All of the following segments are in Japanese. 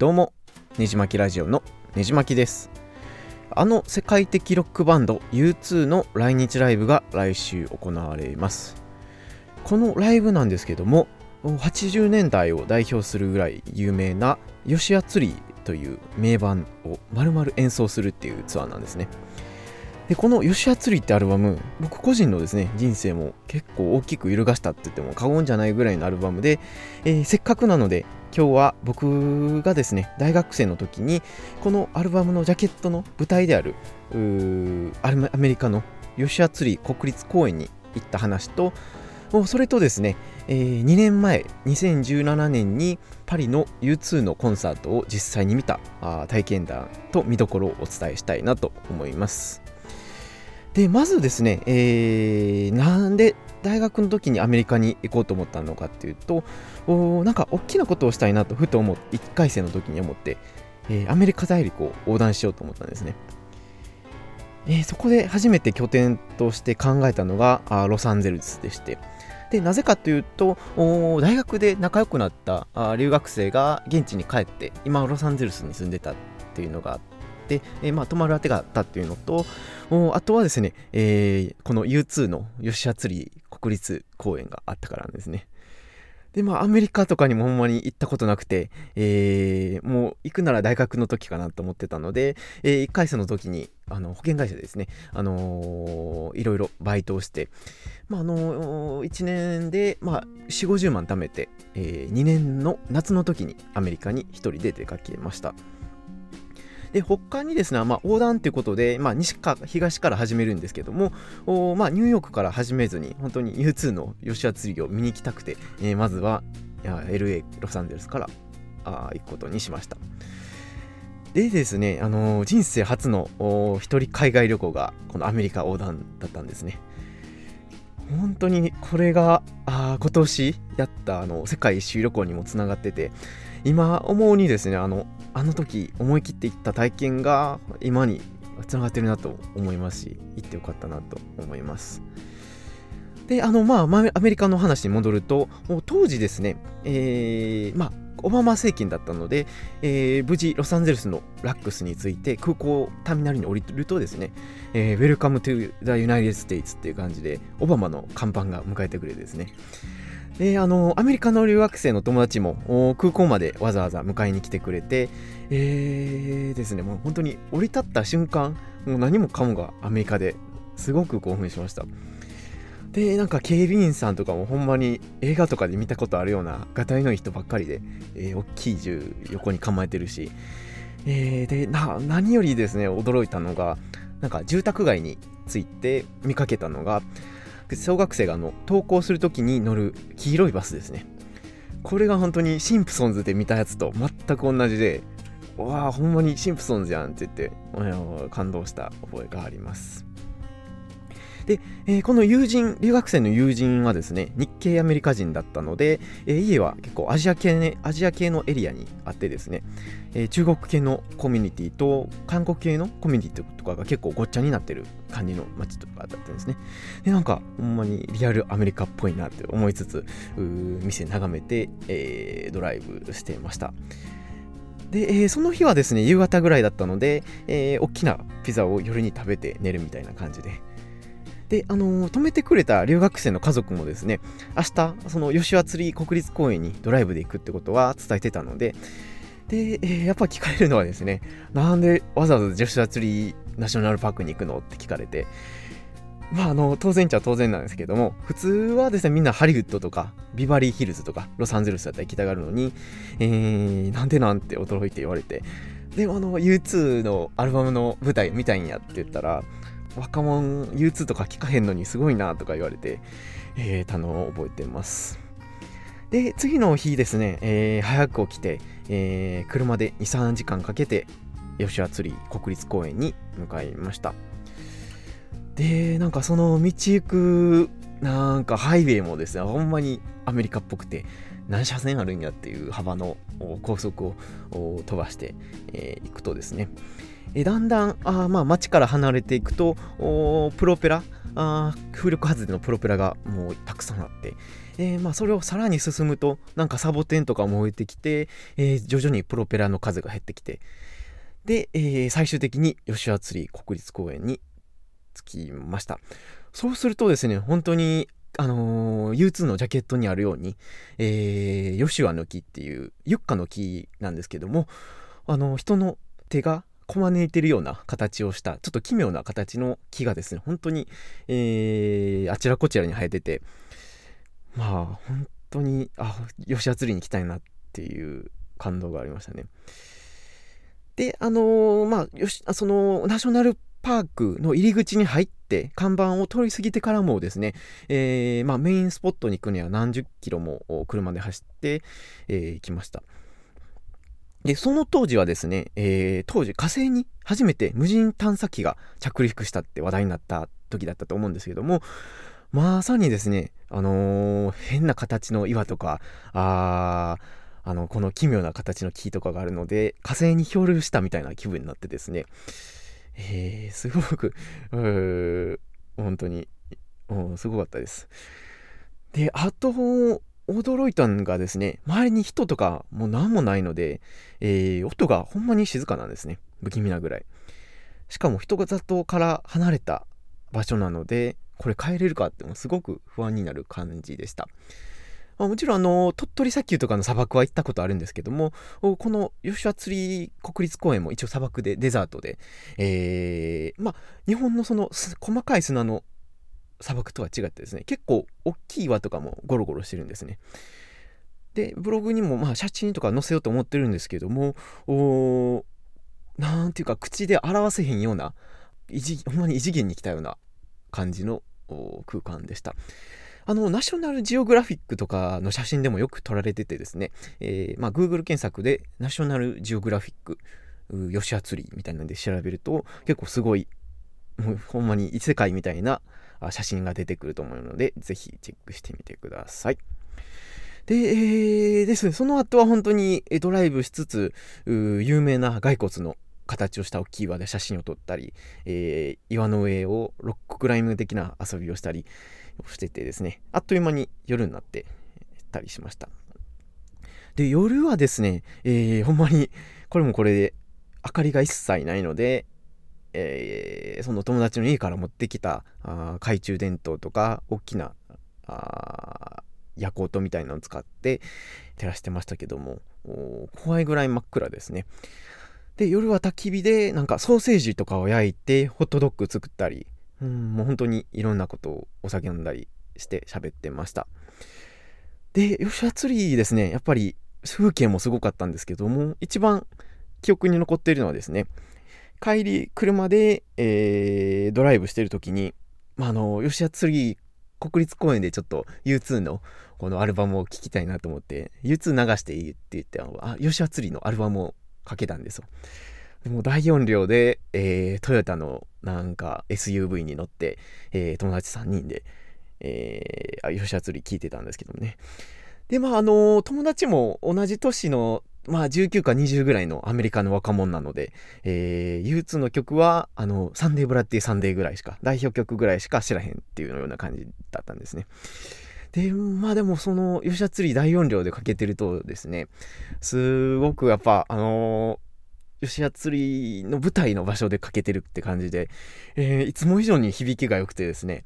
どうもねじまきラジオのねじまきです。あの世界的ロックバンド U2 の来日ライブが来週行われます。このライブなんですけども80年代を代表するぐらい有名な吉谷ツリーという名盤を丸々演奏するっていうツアーなんですね。でこの「吉谷ツリー」ってアルバム僕個人のですね人生も結構大きく揺るがしたって言っても過言じゃないぐらいのアルバムで、えー、せっかくなので今日は僕がですね大学生の時にこのアルバムのジャケットの舞台であるアメリカの吉谷ツリー国立公園に行った話とそれとですね、えー、2年前2017年にパリの U2 のコンサートを実際に見た体験談と見どころをお伝えしたいなと思います。でまずですね、えー、なんで大学の時にアメリカに行こうと思ったのかっていうとおなんか大きなことをしたいなとふと思って1回生の時に思って、えー、アメリカ大陸を横断しようと思ったんですね、えー、そこで初めて拠点として考えたのがあロサンゼルスでして。でなぜかというと大学で仲良くなったあ留学生が現地に帰って今ロサンゼルスに住んでたっていうのがあって、えー、まあ、泊まるあてがあったっていうのとあとはですね、えー、この U2 の吉谷ツリー国立公園があったからなんですね。で、まあ、アメリカとかにもほんまに行ったことなくて、えー、もう行くなら大学の時かなと思ってたので、えー、1回生の時に、あの、保険会社でですね、あのー、いろいろバイトをして、まあ、あのー、1年で、まあ、4、50万貯めて、えー、2年の夏の時にアメリカに1人で出かけました。で他にですね、まあ、横断ということで、まあ、西か東から始めるんですけども、まあ、ニューヨークから始めずに本当に U2 の吉田釣りを見に行きたくて、えー、まずは LA ロサンゼルスからあ行くことにしました。でですね、あのー、人生初の一人海外旅行がこのアメリカ横断だったんですね。本当にこれがあ今年やったあの世界一周旅行にもつながってて今思うにですねあのあの時思い切っていった体験が今につながってるなと思いますし行ってよかったなと思います。であのまあアメリカの話に戻ると当時ですねえー、まあオバマ政権だったので、えー、無事ロサンゼルスのラックスについて空港ターミナルに降りるとですね、えー、Welcome to the United States っていう感じでオバマの看板が迎えてくれてですね。であのアメリカの留学生の友達も空港までわざわざ迎えに来てくれて、えー、ですねもう本当に降り立った瞬間もう何もかもがアメリカですごく興奮しました。でなんか警備員さんとかもほんまに映画とかで見たことあるようながたいのいい人ばっかりで、えー、大きい銃横に構えてるし、えー、で何よりですね驚いたのがなんか住宅街に着いて見かけたのが小学生があの登校するときに乗る黄色いバスですね。これが本当にシンプソンズで見たやつと全く同じでわあほんまにシンプソンズやんって言って感動した覚えがあります。で、えー、この友人、留学生の友人はですね、日系アメリカ人だったので、えー、家は結構アジア系、ね、アジア系のエリアにあってですね、えー、中国系のコミュニティと韓国系のコミュニティとかが結構ごっちゃになってる感じの街とかだったんですね。で、なんか、ほんまにリアルアメリカっぽいなって思いつつ、店眺めて、えー、ドライブしてました。で、えー、その日はですね、夕方ぐらいだったので、えー、大きなピザを夜に食べて寝るみたいな感じで、で、あのー、止めてくれた留学生の家族もですね、明日、その吉和釣り国立公園にドライブで行くってことは伝えてたので、で、えー、やっぱ聞かれるのはですね、なんでわざわざ吉和釣りナショナルパークに行くのって聞かれて、まあ、あの、当然っちゃ当然なんですけども、普通はですね、みんなハリウッドとか、ビバリーヒルズとか、ロサンゼルスだったら行きたがるのに、えー、なんでなんて驚いて言われて、でもあの、U2 のアルバムの舞台見たいんやって言ったら、若者 U2 とか聞かへんのにすごいなとか言われて、えー、たのを覚えてます。で、次の日ですね、えー、早く起きて、えー、車で2、3時間かけて、吉谷釣り国立公園に向かいました。で、なんかその道行く、なんかハイウェイもですね、ほんまにアメリカっぽくて、何車線あるんやっていう幅の高速を飛ばしてい、えくとですね、えだんだんあ、まあ、街から離れていくとプロペラあ風力発電のプロペラがもうたくさんあって、えー、まあ、それをさらに進むとなんかサボテンとか燃えてきて、えー、徐々にプロペラの数が減ってきてで、えー、最終的に吉ツリー国立公園に着きました。そうするとですね本当にあのー、U2 のジャケットにあるように、えー、ヨシュアの木っていうユッカの木なんですけども、あの、人の手がこまねいてるような形をしたちょっと奇妙な形の木がですね本当に、えー、あちらこちらに生えててまあ本当にあ吉シ釣りに行きたいなっていう感動がありましたね。であのー、まあよしそのナショナルパークの入り口に入って看板を通り過ぎてからもですね、えー、まあ、メインスポットに行くには何十キロも車で走って、えー、行きました。で、その当時はですね、えー、当時火星に初めて無人探査機が着陸したって話題になった時だったと思うんですけども、まさにですね、あのー、変な形の岩とか、ああの、この奇妙な形の木とかがあるので、火星に漂流したみたいな気分になってですね、えー、すごく、う本当に、すごかったです。で、あと、驚いたのがですね、周りに人とかもう何もないので、えー、音がほんまに静かなんですね。不気味なぐらい。しかも人が里から離れた場所なので、これ帰れるかってもすごく不安になる感じでした。ま、もちろんあの鳥取砂丘とかの砂漠は行ったことあるんですけどもこの吉羽釣り国立公園も一応砂漠でデザートで、えー、まあ日本のその細かい砂の砂漠とは違ってですね結構大きい岩とかもゴロゴロしてるんですね。でブログにもまあ写真とか載せようと思ってるんですけどもおなんていうか口で表せへんようなほんまに異次元に来たような感じの空間でした。あの、ナショナルジオグラフィックとかの写真でもよく撮られててですね、えー、まあ、Google 検索でナショナルジオグラフィック、吉アツリーみたいなんで調べると、結構すごい、もうほんまに異世界みたいな写真が出てくると思うので、ぜひチェックしてみてください。で、えー、ですね、その後は本当にドライブしつつ、有名な骸骨の形をした大きい岩で写真を撮ったり、えー、岩の上をロッククライム的な遊びをしたりしててですね、あっという間に夜になってたりしました。で、夜はですね、えー、ほんまに、これもこれで、明かりが一切ないので、えー、その友達の家から持ってきたあ懐中電灯とか大きなあ夜光灯みたいなのを使って照らしてましたけども怖いぐらい真っ暗ですね。で夜は焚き火でなんかソーセージとかを焼いてホットドッグ作ったりうんもう本当にいろんなことをお酒飲んだりして喋ってました。で吉田釣りですね。やっぱり風景もすごかったんですけども一番記憶に残っているのはですね帰り車で、えー、ドライブしてる時に、まあ、あの吉田釣り国立公園でちょっと U2 のこのアルバムを聴きたいなと思って U2 流していいって言ってあ吉田釣りのアルバムをかけたんですよ。でも大音量で、えー、トヨタのなんか SUV に乗って、えー、友達3人で、えー、吉田釣り聞いてたんですけどもね。で、まあ、あの、友達も同じ年の、まあ、19か20ぐらいのアメリカの若者なので、えー、U2 の曲は、あの、 Sunday Bloody Sunday ぐらいしか、代表曲ぐらいしか知らへんっていうような感じだったんですね。で、まあでもその、ヨシュアツリー大音量でかけてるとですね、すごくやっぱ、あのー、ヨシュアツリーの舞台の場所でかけてるって感じで、えー、いつも以上に響きが良くてですね、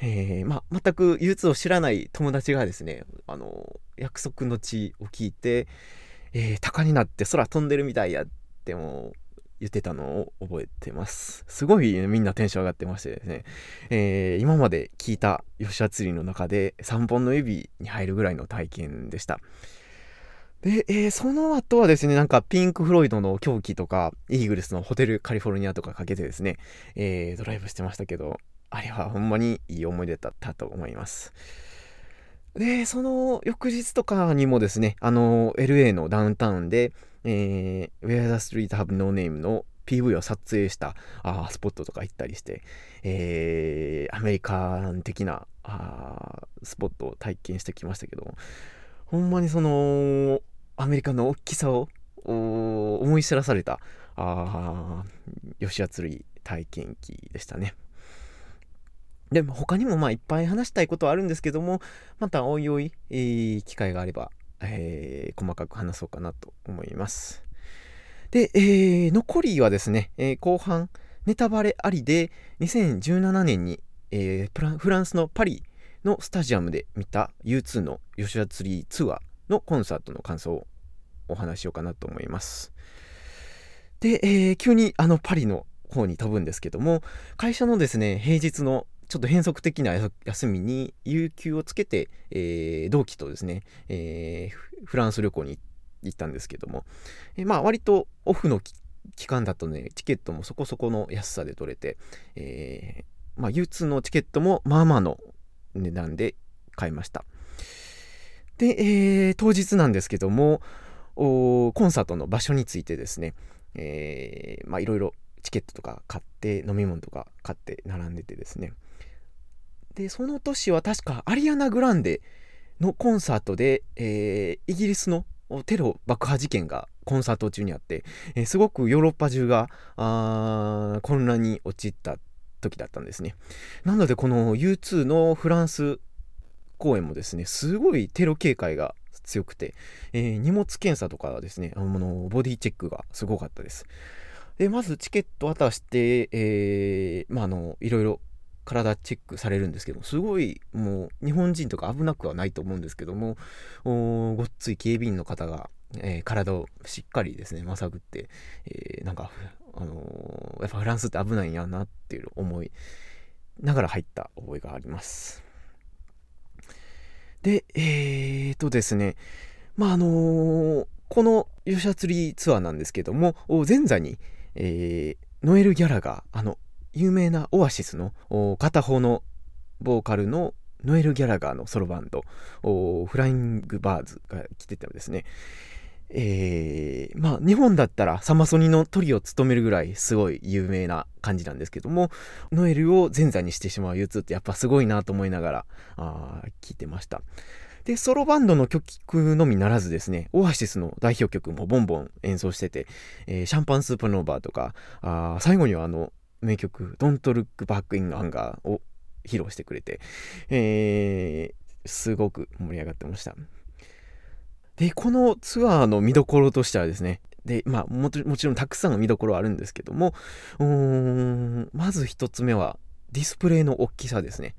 えー、まあ、全く U2 を知らない友達がですね、あの約束の地を聞いて、えー、鷹になって空飛んでるみたいやっても言ってたのを覚えてます。すごい、みんなテンション上がってましてですね、えー、今まで聞いた吉田釣りの中で3本の指に入るぐらいの体験でした。で、えー、その後はですね、なんかピンク・フロイドの狂気とか、イーグルスのホテル・カリフォルニアとかかけてですね、えー、ドライブしてましたけど、あれはほんまにいい思い出だったと思います。で、その翌日とかにもですね、あの、LA のダウンタウンで、えー、Where the Street Have No Name の PV を撮影したあスポットとか行ったりして、えー、アメリカン的なあスポットを体験してきましたけどほんまにそのアメリカの大きさを思い知らされたあ吉谷釣り体験記でしたね。でも他にもまあいっぱい話したいことはあるんですけども、またおいおい、えー、機会があれば、えー、細かく話そうかなと思います。で、えー、残りはですね、えー、後半、ネタバレありで、2017年に、えー、フランスのパリのスタジアムで見た U2 の吉田ツリーツアーのコンサートの感想をお話しようかなと思います。で、えー、急にあのパリの方に飛ぶんですけども、会社のですね、平日のちょっと変則的な休みに有給をつけて、えー、同期とですね、えー、フランス旅行に行ったんですけども、えー、まあ割とオフの期間だとね、チケットもそこそこの安さで取れて、えー、まあ U2 のチケットもまあまあの値段で買いました。で、えー、当日なんですけども、コンサートの場所についてですね、えー、まあいろいろチケットとか買って飲み物とか買って並んでてですね。でその年は確かアリアナ・グランデのコンサートで、えー、イギリスのテロ爆破事件がコンサート中にあって、えー、すごくヨーロッパ中があ混乱に陥った時だったんですね。なのでこの U2 のフランス公演もですねすごいテロ警戒が強くて、えー、荷物検査とかですねあのボディチェックがすごかったです。でまずチケット渡して、えー、まあのいろいろ体チェックされるんですけどすごいもう日本人とか危なくはないと思うんですけどもごっつい警備員の方が、えー、体をしっかりですねまさぐって、えー、なんか、あのー、やっぱフランスって危ないんやなっていう思いながら入った覚えがあります。でえーとですねまああの、このヨシャツリーツアーなんですけども前座に、えー、ノエル・ギャラがあの有名なオアシスの片方のボーカルのノエル・ギャラガーのソロバンドフライング・バーズが来ててですね。えー、まあ日本だったらサマソニのトリを務めるぐらいすごい有名な感じなんですけどもノエルを前座にしてしまう U2 ってやっぱすごいなと思いながらあ聞いてました。でソロバンドの曲のみならずですねオアシスの代表曲もボンボン演奏してて、えー、シャンパンスーパーノーバーとかあ最後にはあの名曲 Don't Look Back in Anger を披露してくれて、えー、すごく盛り上がってました。で、このツアーの見どころとしてはですね、で、まあも、もちろんたくさんの見どころあるんですけども、うん、まず一つ目はディスプレイの大きさですね。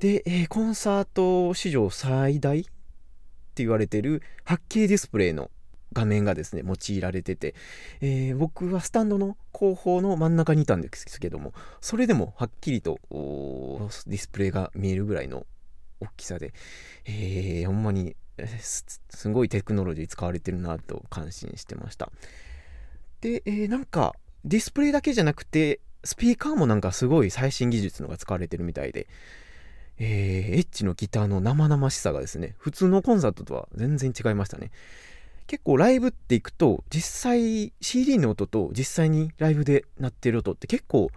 で、えー、コンサート史上最大って言われてる 8K ディスプレイの画面がですね、用いられてて、えー、僕はスタンドの後方の真ん中にいたんですけども、それでもはっきりとディスプレイが見えるぐらいの大きさで、えー、ほんまにすごいテクノロジー使われてるなと感心してました。で、えー、なんかディスプレイだけじゃなくて、スピーカーもなんかすごい最新技術のが使われてるみたいで、えー、エッチのギターの生々しさがですね、普通のコンサートとは全然違いましたね。結構ライブっていくと実際 CD の音と実際にライブで鳴ってる音って結構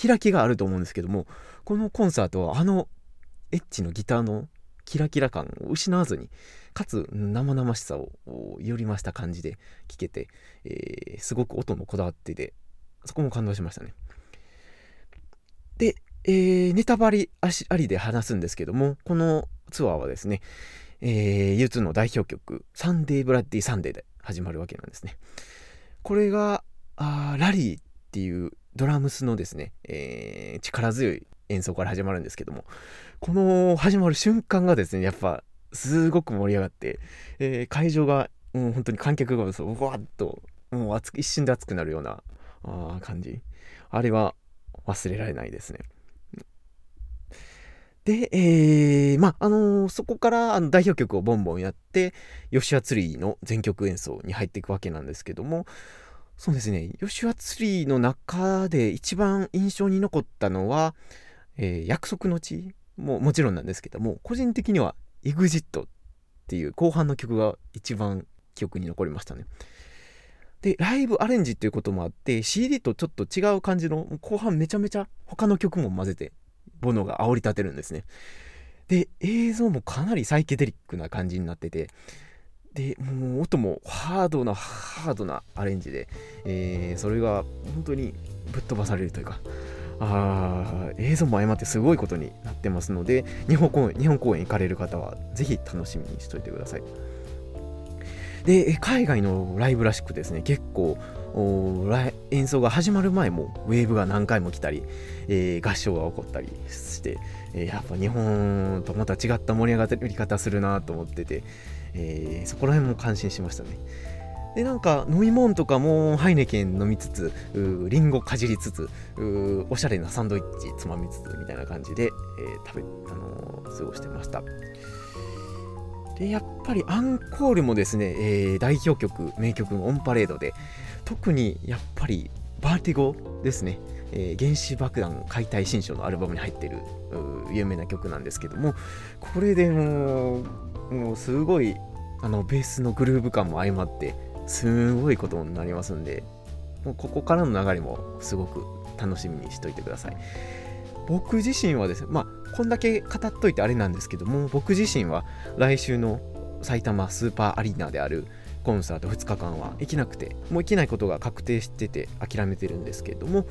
開きがあると思うんですけどもこのコンサートはあのエッチのギターのキラキラ感を失わずにかつ生々しさをより増した感じで聴けて、えー、すごく音もこだわっててそこも感動しましたねで、えー、ネタバレありで話すんですけどもこのツアーはですねえー、U2 の代表曲、 Sunday Bloody Sunday で始まるわけなんですね。これが、あラリーっていうドラムスのですね、えー、力強い演奏から始まるんですけども、この始まる瞬間がですね、やっぱすごく盛り上がって、えー、会場が、もう本当に観客がう、わっと、もう熱一瞬で熱くなるようなあ感じ。あれは忘れられないですね。で、えー、まあ、あのー、そこからあの代表曲をボンボンやって、ヨシュアツリーの全曲演奏に入っていくわけなんですけども、そうですね、ヨシュアツリーの中で一番印象に残ったのは、えー、約束の地ももちろんなんですけども、個人的には EXIT っていう後半の曲が一番記憶に残りましたね。で、ライブアレンジっていうこともあって、CD とちょっと違う感じの、後半めちゃめちゃ他の曲も混ぜてボノが煽り立てるんですね。で、映像もかなりサイケデリックな感じになってて、で、もう音もハードな、ハードなアレンジで、えー、それが本当にぶっ飛ばされるというか、あ映像も相まってすごいことになってますので日本公演日本公演行かれる方はぜひ楽しみにしといてくださいで海外のライブらしくですね結構演奏が始まる前もウェーブが何回も来たり、えー、合唱が起こったりして、えー、やっぱ日本とまた違った盛り上がり方するなと思ってて、えー、そこら辺も感心しましたね。でなんか飲み物とかもハイネケン飲みつつリンゴかじりつつおしゃれなサンドイッチつまみつつみたいな感じで、えー、食べ、あの、過ごしてました。でやっぱりアンコールもですね、えー、代表曲名曲のオンパレードで特にやっぱりバーティゴですね、えー、原子爆弾解体新書のアルバムに入ってる有名な曲なんですけどもこれでもうもうすごいあのベースのグルーヴ感も相まってすごいことになりますんでもうここからの流れもすごく楽しみにしといてください。僕自身はですねまあこんだけ語っといてあれなんですけども僕自身は来週の埼玉スーパーアリーナであるコンサート2日間は。行けなくてもう行けないことが確定してて諦めてるんですけれども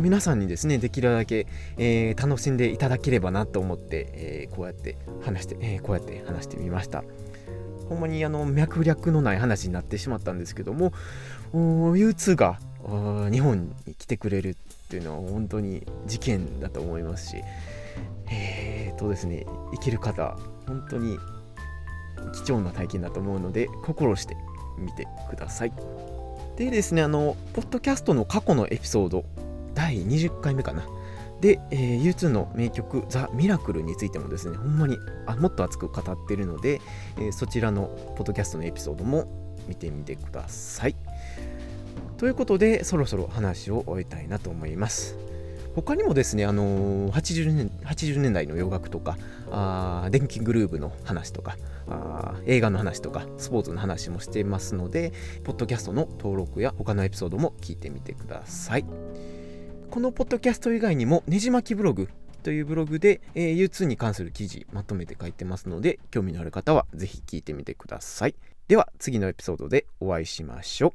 皆さんにですねできるだけ、えー、楽しんでいただければなと思って、えー、こうやって話して、えー、こうやって話してみました。ほんまにあの脈略のない話になってしまったんですけども U2 が日本に来てくれるっていうのは本当に事件だと思いますしえーとですね生きる方本当に貴重な体験だと思うので心してみてください。でですねあのポッドキャストの過去のエピソード第20回目かな。で、えー、U2 の名曲「ザ・ミラクル」についてもですねほんまにあもっと熱く語ってるので、えー、そちらのポッドキャストのエピソードも見てみてください。ということでそろそろ話を終えたいなと思います。他にもですね、あのー、80, 年80年代の洋楽とかあ電気グルーヴの話とかあ映画の話とかスポーツの話もしていますのでポッドキャストの登録や他のエピソードも聞いてみてください。このポッドキャスト以外にもねじまきブログというブログで、えー、U2 に関する記事まとめて書いてますので興味のある方はぜひ聞いてみてください。では次のエピソードでお会いしましょう。